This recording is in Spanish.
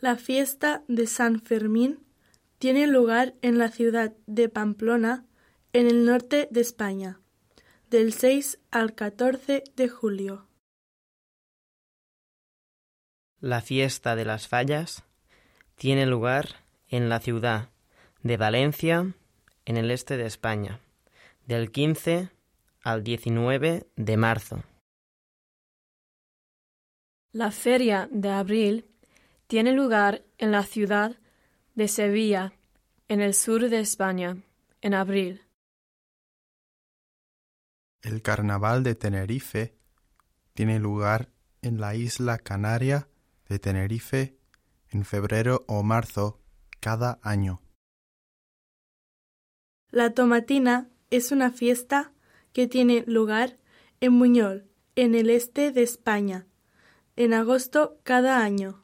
La fiesta de San Fermín tiene lugar en la ciudad de Pamplona, en el norte de España, del 6 al 14 de julio. La fiesta de las fallas tiene lugar en la ciudad de Valencia, en el este de España, del 15 al 19 de marzo. La feria de abril tiene lugar en la ciudad de Sevilla, en el sur de España, en abril. El carnaval de Tenerife tiene lugar en la isla canaria de Tenerife en febrero o marzo cada año. La tomatina es una fiesta que tiene lugar en Muñol, en el este de España, en agosto cada año.